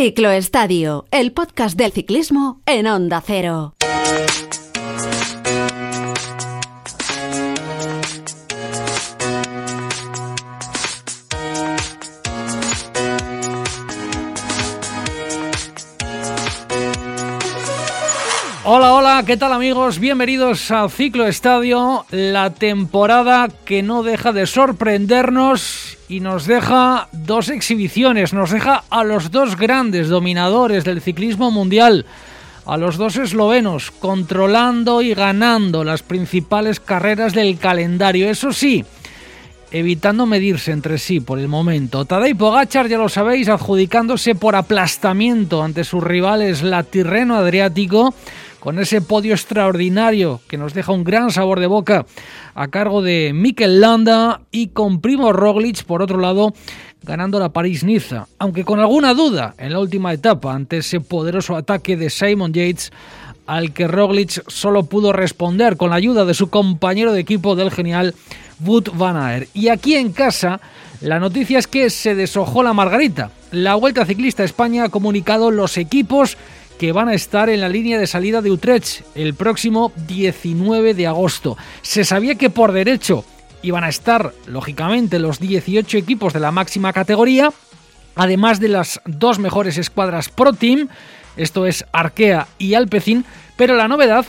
Ciclo Estadio, el podcast del ciclismo en Onda Cero. Hola, hola, ¿qué tal amigos? Bienvenidos a Ciclo Estadio, la temporada que no deja de sorprendernos y nos deja dos exhibiciones, nos deja a los dos grandes dominadores del ciclismo mundial, a los dos eslovenos, controlando y ganando las principales carreras del calendario. Eso sí, evitando medirse entre sí por el momento. Tadej Pogachar, ya lo sabéis, adjudicándose por aplastamiento ante sus rivales la Tirreno Adriático con ese podio extraordinario que nos deja un gran sabor de boca a cargo de Mikel Landa y con Primo Roglic, por otro lado, ganando la París-Niza, aunque con alguna duda en la última etapa ante ese poderoso ataque de Simon Yates al que Roglic solo pudo responder con la ayuda de su compañero de equipo del genial Wout van Aert. Y aquí en casa, la noticia es que se deshojó la margarita. La Vuelta Ciclista España ha comunicado los equipos que van a estar en la línea de salida de Utrecht el próximo 19 de agosto. Se sabía que por derecho iban a estar, lógicamente, los 18 equipos de la máxima categoría, además de las dos mejores escuadras Pro Team, esto es Arkea y Alpecin, pero la novedad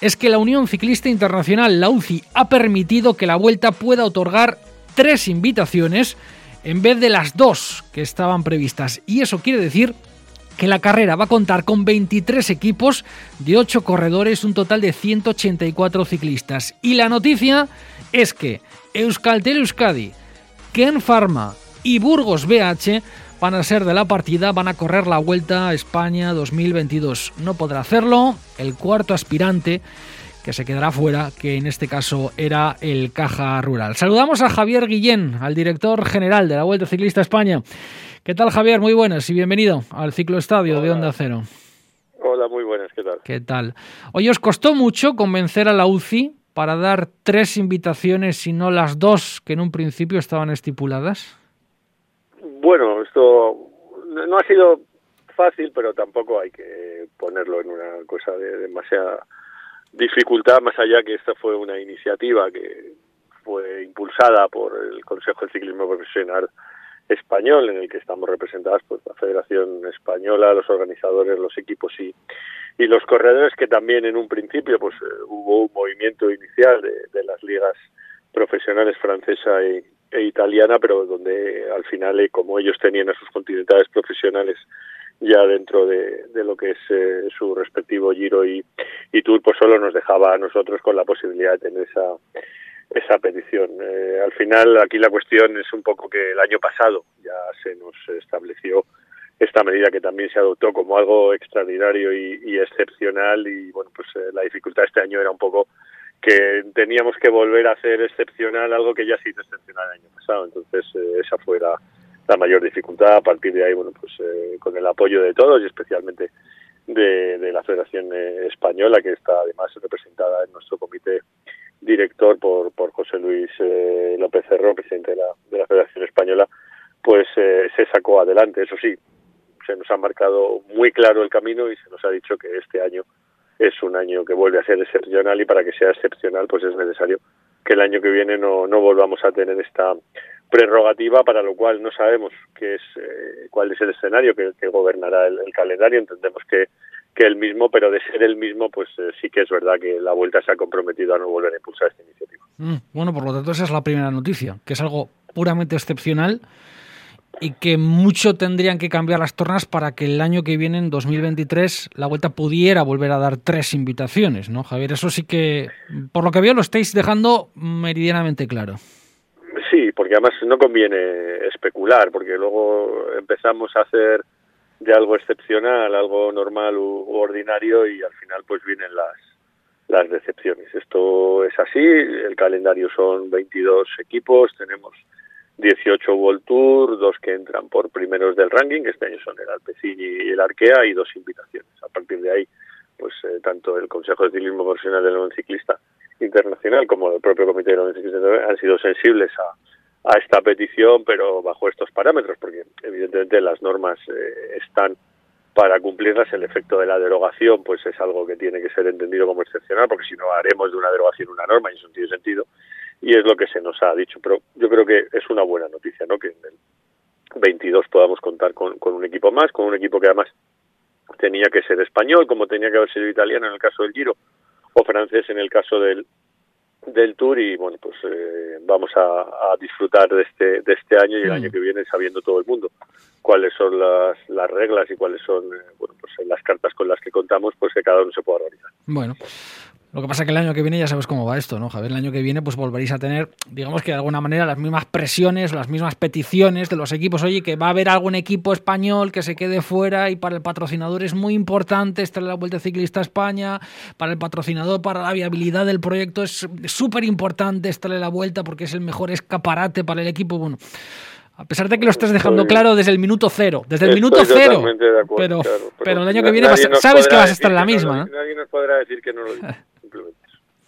es que la Unión Ciclista Internacional, la UCI, ha permitido que la vuelta pueda otorgar tres invitaciones en vez de las dos que estaban previstas. Y eso quiere decir que la carrera va a contar con 23 equipos de 8 corredores, un total de 184 ciclistas. Y la noticia es que Euskaltel Euskadi, Ken Pharma y Burgos BH van a ser de la partida, van a correr la Vuelta a España 2022. No podrá hacerlo el cuarto aspirante que se quedará fuera, que en este caso era el Caja Rural. Saludamos a Javier Guillén, al director general de la Vuelta Ciclista España. ¿Qué tal, Javier? Muy buenas y bienvenido al Ciclo Estadio de Onda Cero. Hola, muy buenas, ¿qué tal? ¿Qué tal? Hoy os costó mucho convencer a la UCI para dar tres invitaciones y no las dos que en un principio estaban estipuladas. Bueno, esto no ha sido fácil, pero tampoco hay que ponerlo en una cosa de demasiada dificultad, más allá que esta fue una iniciativa que fue impulsada por el Consejo de Ciclismo Profesional español en el que estamos representadas pues la Federación Española, los organizadores, los equipos y, y los corredores que también en un principio pues eh, hubo un movimiento inicial de, las ligas profesionales francesa e, e, italiana, pero donde al final eh, como ellos tenían a sus continentales profesionales ya dentro de, de lo que es eh, su respectivo Giro y Tour, pues solo nos dejaba a nosotros con la posibilidad de tener esa esa petición. Eh, al final, aquí la cuestión es un poco que el año pasado ya se nos estableció esta medida que también se adoptó como algo extraordinario y, excepcional y bueno, pues eh, la dificultad este año era un poco que teníamos que volver a hacer excepcional algo que ya se hizo excepcional el año pasado. Entonces, eh, esa fue la, mayor dificultad. A partir de ahí, bueno, pues con el apoyo de todos y especialmente de, de la Federación Española, que está además representada en nuestro comité director por, por José Luis eh, López Cerro, presidente de la, de la Federación Española, pues eh, se sacó adelante. Eso sí, se nos ha marcado muy claro el camino y se nos ha dicho que este año es un año que vuelve a ser excepcional y para que sea excepcional pues es necesario que el año que viene no, no volvamos a tener esta prerrogativa para lo cual no sabemos qué es eh, cuál es el escenario que, que gobernará el, calendario entendemos que que el mismo, pero de ser el mismo, pues eh, sí que es verdad que la Vuelta se ha comprometido a no volver a impulsar esta iniciativa. Mm, bueno, por lo tanto esa es la primera noticia, que es algo puramente excepcional y que mucho tendrían que cambiar las tornas para que el año que viene, en 2023, la Vuelta pudiera volver a dar tres invitaciones, ¿no, Javier? Eso sí que, por lo que veo, lo estáis dejando meridianamente claro. Sí, porque además no conviene especular, porque luego empezamos a hacer de algo excepcional, algo normal u, ordinario y al final pues vienen las las decepciones. Esto es así, el calendario son 22 equipos, tenemos 18 World Tour, dos que entran por primeros del ranking, este año son el Alpecin y el Arkea, y dos invitaciones. A partir de ahí, pues eh, tanto el Consejo de Ciclismo Profesional del Ciclista Internacional como el propio Comité de Ciclista han sido sensibles a, a esta petición, pero bajo estos parámetros, porque evidentemente las normas eh, están para cumplirlas. El efecto de la derogación, pues es algo que tiene que ser entendido como excepcional, porque si no haremos de una derogación una norma y eso tiene sentido. Y es lo que se nos ha dicho. Pero yo creo que es una buena noticia, ¿no? Que en el 22 podamos contar con, con un equipo más, con un equipo que además tenía que ser español, como tenía que haber sido italiano en el caso del Giro, o francés en el caso del, del Tour y bueno pues eh, vamos a, disfrutar de este de este año y el mm. año que viene sabiendo todo el mundo cuáles son las, las reglas y cuáles son eh, bueno pues las cartas con las que contamos pues que cada uno se pueda organizar bueno lo que pasa es que el año que viene ya sabes cómo va esto, ¿no, Javier? El año que viene pues volveréis a tener, digamos que de alguna manera, las mismas presiones, las mismas peticiones de los equipos. Oye, que va a haber algún equipo español que se quede fuera y para el patrocinador es muy importante estar en la Vuelta Ciclista a España, para el patrocinador, para la viabilidad del proyecto es súper importante estar en la Vuelta porque es el mejor escaparate para el equipo. Bueno, a pesar de que lo estés dejando claro desde el minuto cero, desde el minuto cero. pero, pero, el año que viene sabes que vas a estar en la misma. nadie nos podrá decir que no lo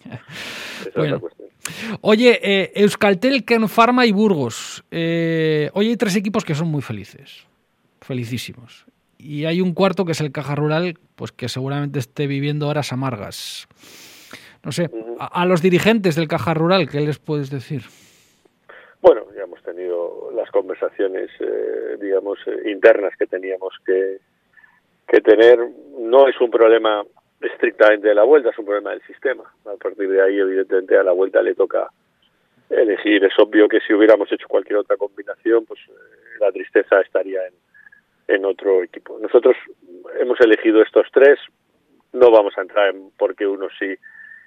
Oye, eh, Euskaltel, Ken Pharma y Burgos. Eh, hoy hay tres equipos que son muy felices. Felicísimos. Y hay un cuarto que es el Caja Rural, pues que seguramente esté viviendo horas amargas. No sé, a, los dirigentes del Caja Rural, ¿qué les puedes decir? Bueno, ya hemos tenido las conversaciones, eh, digamos, internas que teníamos que, que tener. No es un problema estrictamente de la vuelta, es un problema del sistema. A partir de ahí, evidentemente, a la vuelta le toca elegir. Es obvio que si hubiéramos hecho cualquier otra combinación, pues eh, la tristeza estaría en, en otro equipo. Nosotros hemos elegido estos tres, no vamos a entrar en por qué unos sí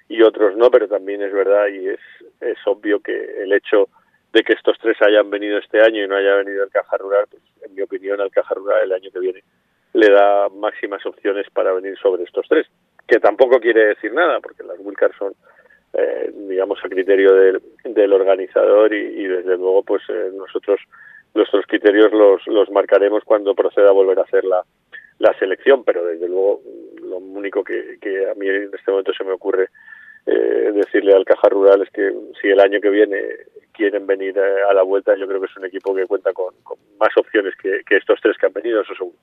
y otros no, pero también es verdad y es, es obvio que el hecho de que estos tres hayan venido este año y no haya venido el Caja Rural, pues en mi opinión al Caja Rural el año que viene le da máximas opciones para venir sobre estos tres, que tampoco quiere decir nada, porque las Wilcars son, eh, digamos, a criterio del, del organizador y, desde luego, pues eh, nosotros nuestros criterios los, los marcaremos cuando proceda a volver a hacer la, la selección, pero desde luego lo único que, que a mí en este momento se me ocurre eh, decirle al Caja Rural es que si el año que viene quieren venir eh, a la vuelta, yo creo que es un equipo que cuenta con, más opciones que, estos tres que han venido, eso seguro.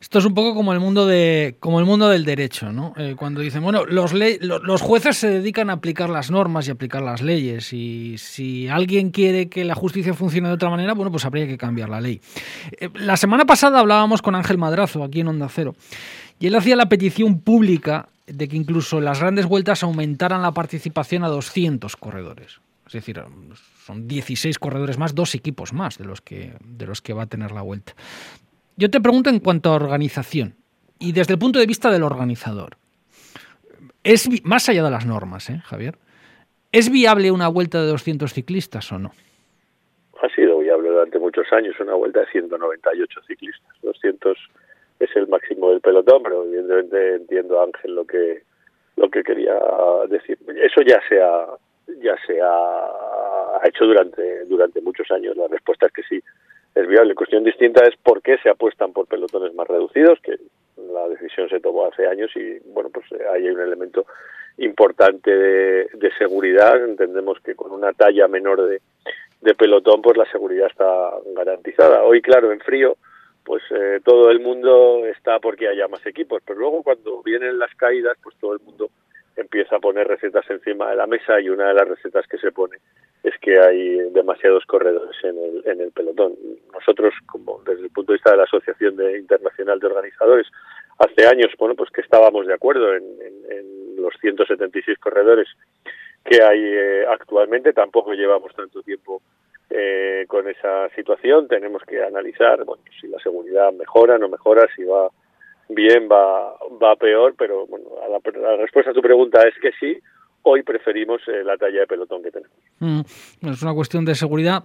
Esto es un poco como el mundo de como el mundo del derecho, ¿no? Eh, cuando dicen, bueno, los, los jueces se dedican a aplicar las normas y aplicar las leyes y si alguien quiere que la justicia funcione de otra manera, bueno, pues habría que cambiar la ley. la semana pasada hablábamos con Ángel Madrazo aquí en Onda Cero y él hacía la petición pública de que incluso las grandes vueltas aumentaran la participación a 200 corredores. Es decir, son 16 corredores más, dos equipos más de los que, de los que va a tener la vuelta. Yo te pregunto en cuanto a organización y desde el punto de vista del organizador. Es más allá de las normas, ¿eh, Javier. ¿Es viable una vuelta de 200 ciclistas o no? Ha sido viable durante muchos años una vuelta de 198 ciclistas. 200 es el máximo del pelotón, pero evidentemente entiendo Ángel lo que lo que quería decir. Eso ya se ha ya se ha, hecho durante durante muchos años. La respuesta es que sí es viable. La cuestión distinta es por qué se apuestan por pelotones más reducidos, que la decisión se tomó hace años y bueno, pues ahí hay un elemento importante de, de seguridad. Entendemos que con una talla menor de, de pelotón, pues la seguridad está garantizada. Hoy, claro, en frío, pues eh, todo el mundo está porque haya más equipos, pero luego cuando vienen las caídas, pues todo el mundo empieza a poner recetas encima de la mesa y una de las recetas que se pone es que hay demasiados corredores en el, en el pelotón. Nosotros, como desde el punto de vista de la Asociación de Internacional de Organizadores, hace años, bueno, pues que estábamos de acuerdo en, en, los 176 corredores que hay eh, actualmente, tampoco llevamos tanto tiempo eh, con esa situación. Tenemos que analizar bueno, si la seguridad mejora, no mejora, si va bien, va, va peor, pero bueno, la, respuesta a tu pregunta es que sí. Hoy preferimos eh, la talla de pelotón que tenemos. Mm, es una cuestión de seguridad.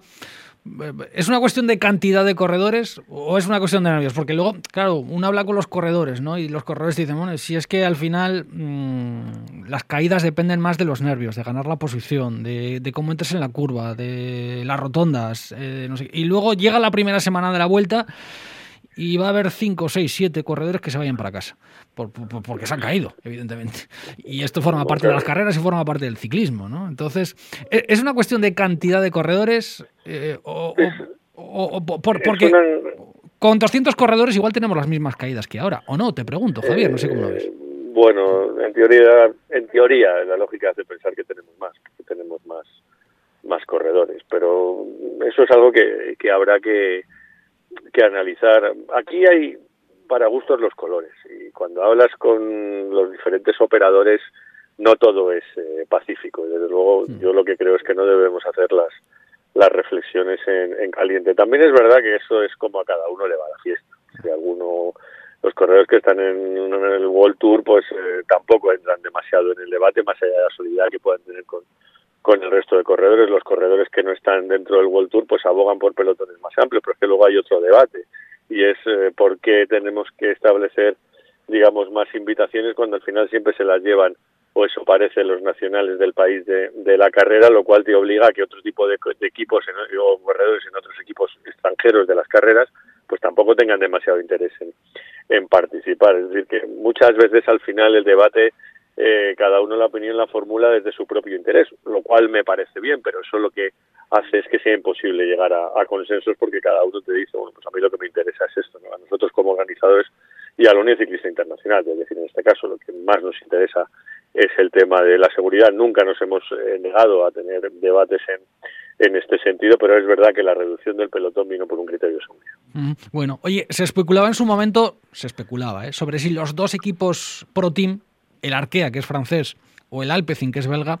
¿Es una cuestión de cantidad de corredores o es una cuestión de nervios? Porque luego, claro, uno habla con los corredores, ¿no? Y los corredores dicen, bueno, si es que al final mm, las caídas dependen más de los nervios, de ganar la posición, de, cómo entres en la curva, de las rotondas, eh, no sé. Y luego llega la primera semana de la vuelta y va a haber 5, 6, 7 corredores que se vayan para casa, porque se han caído, evidentemente. Y esto forma parte de las carreras y forma parte del ciclismo, ¿no? Entonces, ¿e-, ¿es una cuestión de cantidad de corredores eh, o, porque con 200 corredores igual tenemos las mismas caídas que ahora, o no? Te pregunto, Javier, no sé cómo lo ves. Eh, bueno, en teoría, en teoría, la lógica hace pensar que tenemos más, que tenemos más, más corredores, pero eso es algo que, que habrá que, que analizar. Aquí hay para gustos los colores y cuando hablas con los diferentes operadores no todo es eh, pacífico. Desde luego, mm. yo lo que creo es que no debemos hacer las, las reflexiones en, en, caliente. También es verdad que eso es como a cada uno le va la fiesta. Si alguno los corredores que están en, el World Tour pues eh, tampoco entran demasiado en el debate más allá de la solidaridad que puedan tener con, con el resto de corredores. Los corredores que no están dentro del World Tour pues abogan por pelotones más amplios, pero es que luego hay otro debate y es eh, por qué tenemos que establecer digamos más invitaciones cuando al final siempre se las llevan o eso parece los nacionales del país de, de la carrera, lo cual te obliga a que otro tipo de, equipos o corredores en otros equipos extranjeros de las carreras pues tampoco tengan demasiado interés en, en participar. Es decir, que muchas veces al final el debate, eh, cada uno la opinión la formula desde su propio interés, lo cual me parece bien, pero eso lo que hace es que sea imposible llegar a, consensos porque cada uno te dice, bueno, pues a mí lo que me interesa es esto, a nosotros como organizadores y a la Unión Ciclista Internacional, es decir, en este caso lo que más nos interesa es el tema de la seguridad. Nunca nos hemos eh, negado a tener debates en, en este sentido, pero es verdad que la reducción del pelotón vino por un criterio seguridad. Bueno, oye, se especulaba en su momento, se especulaba, ¿eh? sobre si los dos equipos pro team, el Arkea, que es francés, o el Alpecin, que es belga,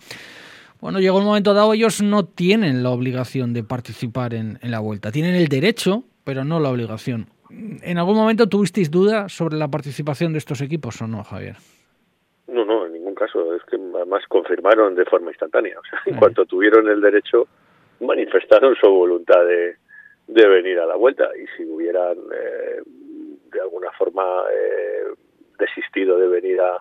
bueno, llegó un momento dado, ellos no tienen la obligación de participar en, en la vuelta. Tienen el derecho, pero no la obligación. ¿En algún momento tuvisteis duda sobre la participación de estos equipos o no, Javier? No, no, en ningún caso. Es que además confirmaron de forma instantánea. O sea, en cuanto tuvieron el derecho, manifestaron su voluntad de, de venir a la vuelta y si hubieran eh, de alguna forma eh, desistido de venir a,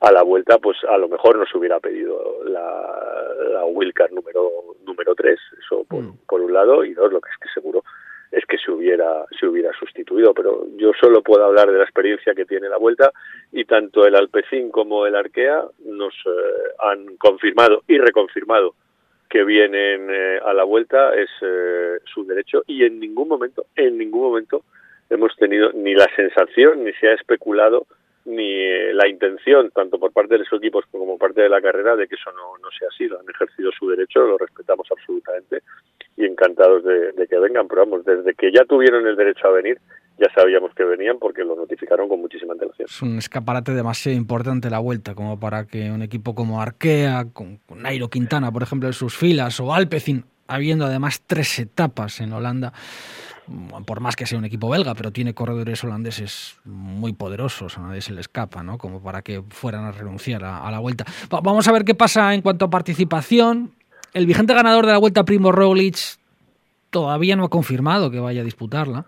a la vuelta, pues a lo mejor nos hubiera pedido la, la Wilcar número número 3, eso por, mm. por, un lado, y dos, lo que es que seguro es que se hubiera se hubiera sustituido, pero yo solo puedo hablar de la experiencia que tiene la vuelta y tanto el Alpecin como el Arkea nos eh, han confirmado y reconfirmado que vienen eh, a la vuelta es eh, su derecho y en ningún momento, en ningún momento hemos tenido ni la sensación ni se ha especulado ni eh, la intención, tanto por parte de los equipos como por parte de la carrera, de que eso no, sea así. Han ejercido su derecho, lo respetamos absolutamente y encantados de, que vengan. Pero vamos, desde que ya tuvieron el derecho a venir, ya sabíamos que venían porque lo notificaron con muchísima antelación. Es un escaparate demasiado importante la vuelta como para que un equipo como Arkea, con, Nairo Quintana, por ejemplo, en sus filas, o Alpecin, habiendo además tres etapas en Holanda, por más que sea un equipo belga, pero tiene corredores holandeses muy poderosos, a nadie se le escapa, ¿no? Como para que fueran a renunciar a, la vuelta. vamos a ver qué pasa en cuanto a participación. El vigente ganador de la vuelta, Primo Roglic, todavía no ha confirmado que vaya a disputarla.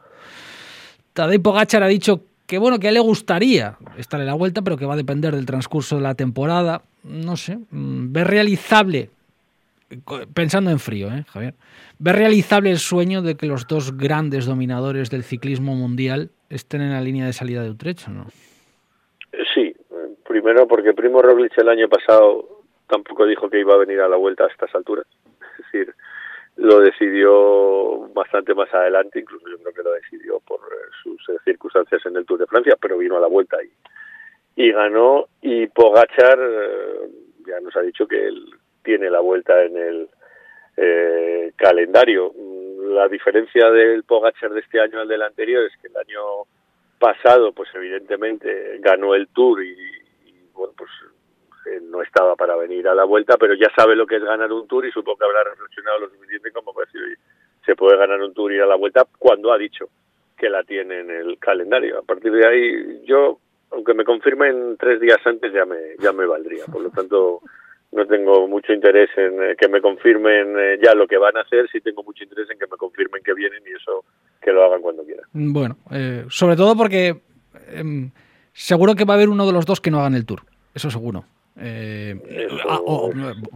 Tadej Pogacar ha dicho que bueno, que le gustaría estar en la vuelta, pero que va a depender del transcurso de la temporada. No sé, mm, ¿ve realizable, pensando en frío, ¿eh, Javier? ¿Ve realizable el sueño de que los dos grandes dominadores del ciclismo mundial estén en la línea de salida de Utrecht o no? Sí, primero porque Primo Roglic el año pasado tampoco dijo que iba a venir a la vuelta a estas alturas. Es decir, lo decidió bastante más adelante, incluso yo creo que lo decidió por eh, sus eh, circunstancias en el Tour de Francia, pero vino a la vuelta y, y ganó. Y Pogachar eh, ya nos ha dicho que él tiene la vuelta en el calendario. La diferencia del Pogachar de este año al del anterior es que el año pasado, pues evidentemente ganó el Tour y, bueno, pues no estaba para venir a la vuelta, pero ya sabe lo que es ganar un tour y supongo que habrá reflexionado lo suficiente como para decir, se puede ganar un tour y ir a la vuelta cuando ha dicho que la tiene en el calendario. A partir de ahí, yo, aunque me confirmen tres días antes, ya me, ya me valdría. Por lo tanto, no tengo mucho interés en eh, que me confirmen eh, ya lo que van a hacer, sí tengo mucho interés en que me confirmen que vienen y eso que lo hagan cuando quieran. Bueno, eh, sobre todo porque em, seguro que va a haber uno de los dos que no hagan el tour, eso seguro. Eh, ah,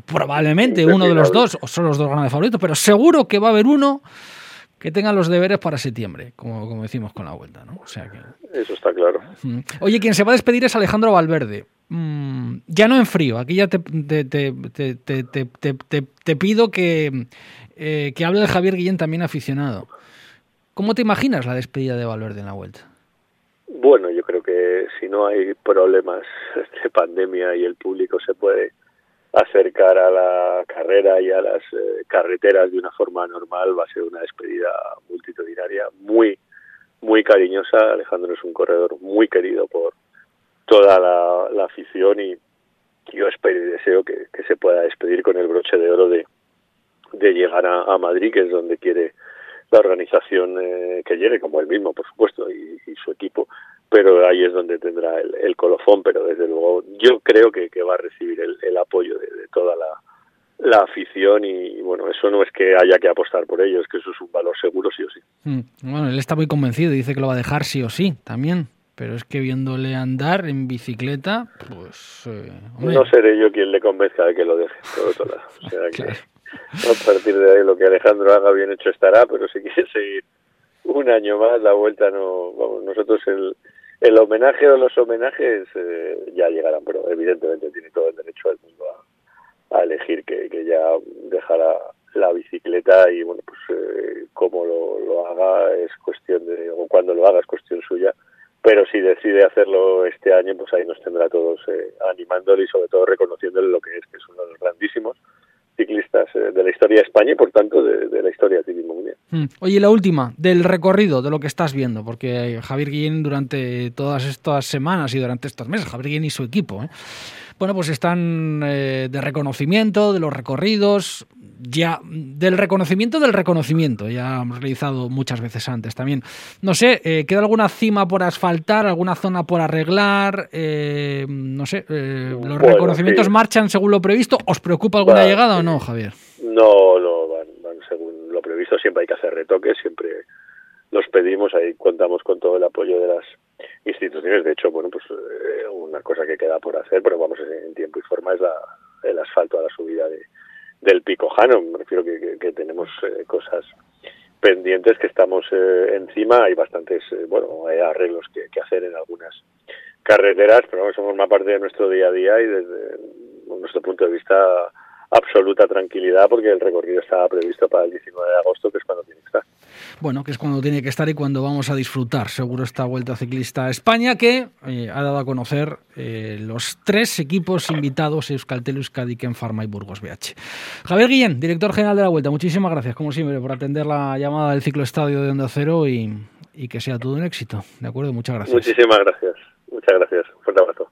probablemente uno de los dos, o son los dos grandes favoritos, pero seguro que va a haber uno que tengan los deberes para septiembre, como, como decimos con la vuelta, ¿no? O sea que... Eso está claro. Oye, quien se va a despedir es Alejandro Valverde. Mm, ya no en frío, aquí ya te, te, te, te pido que, eh, que hable de Javier Guillén también aficionado. ¿Cómo te imaginas la despedida de Valverde en la vuelta? Bueno, yo creo que si no hay problemas de pandemia y el público se puede acercar a la carrera y a las eh, carreteras de una forma normal, va a ser una despedida multitudinaria muy, muy cariñosa. Alejandro es un corredor muy querido por toda la, afición y yo espero y deseo que, se pueda despedir con el broche de oro de, de llegar a Madrid, que es donde quiere la organización eh, que llegue, como él mismo, por supuesto, y, su equipo, pero ahí es donde tendrá el, colofón, pero desde luego yo creo que, va a recibir el, apoyo de, toda la, afición y, bueno, eso no es que haya que apostar por ello, es que eso es un valor seguro sí o sí. Mm, bueno, él está muy convencido, dice que lo va a dejar sí o sí, también. Pero es que viéndole andar en bicicleta, pues... Eh, no seré yo quien le convenza de que lo deje, por otro lado. O sea que a partir de ahí lo que Alejandro haga bien hecho estará, pero si quiere seguir un año más, la vuelta no, vamos, nosotros el, el homenaje o los homenajes eh, ya llegarán, pero evidentemente tiene todo el derecho del mundo a, a elegir que, que, ya dejará la bicicleta y bueno, pues eh, cómo lo, lo haga es cuestión de, o cuando lo haga es cuestión suya, pero si decide hacerlo este año, pues ahí nos tendrá todos eh, animándole y sobre todo reconociéndole lo que es, que es uno de los grandísimos ciclistas eh, de la historia de España y por tanto de, la historia del ciclismo mundial. Mm. Oye, la última, del recorrido, de lo que estás viendo, porque Javier Guillén durante todas estas semanas y durante estos meses, Javier Guillén y su equipo, ¿eh? Bueno, pues están eh, de reconocimiento de los recorridos, ya del reconocimiento del reconocimiento, ya hemos realizado muchas veces antes también. No sé, eh, ¿queda alguna cima por asfaltar, alguna zona por arreglar? Eh, no sé, ¿los reconocimientos marchan según lo previsto? ¿Os preocupa alguna llegada o no, Javier? No, no, van, van según lo previsto, siempre hay que hacer retoques, siempre los pedimos, ahí contamos con todo el apoyo de las instituciones. De hecho, bueno, pues eh, una cosa que queda por hacer, pero vamos en tiempo y forma, es la, el asfalto a la subida de, del Pico Jano. Me refiero que, que, tenemos eh, cosas pendientes que estamos eh, encima. Hay bastantes, bueno, hay arreglos que, hacer en algunas carreteras, pero vamos, somos una parte de nuestro día a día y desde nuestro punto de vista absoluta tranquilidad porque el recorrido estaba previsto para el 19 de agosto, que es cuando tiene que estar. Bueno, que es cuando tiene que estar y cuando vamos a disfrutar, seguro, esta Vuelta Ciclista a España, que eh, ha dado a conocer eh, los tres equipos invitados, Euskaltel, Euskadi, Pharma y Burgos BH. Javier Guillén, director general de la Vuelta, muchísimas gracias, como siempre, por atender la llamada del ciclo estadio de Onda Cero y, y que sea todo un éxito. ¿De acuerdo? Muchas gracias. Muchísimas gracias.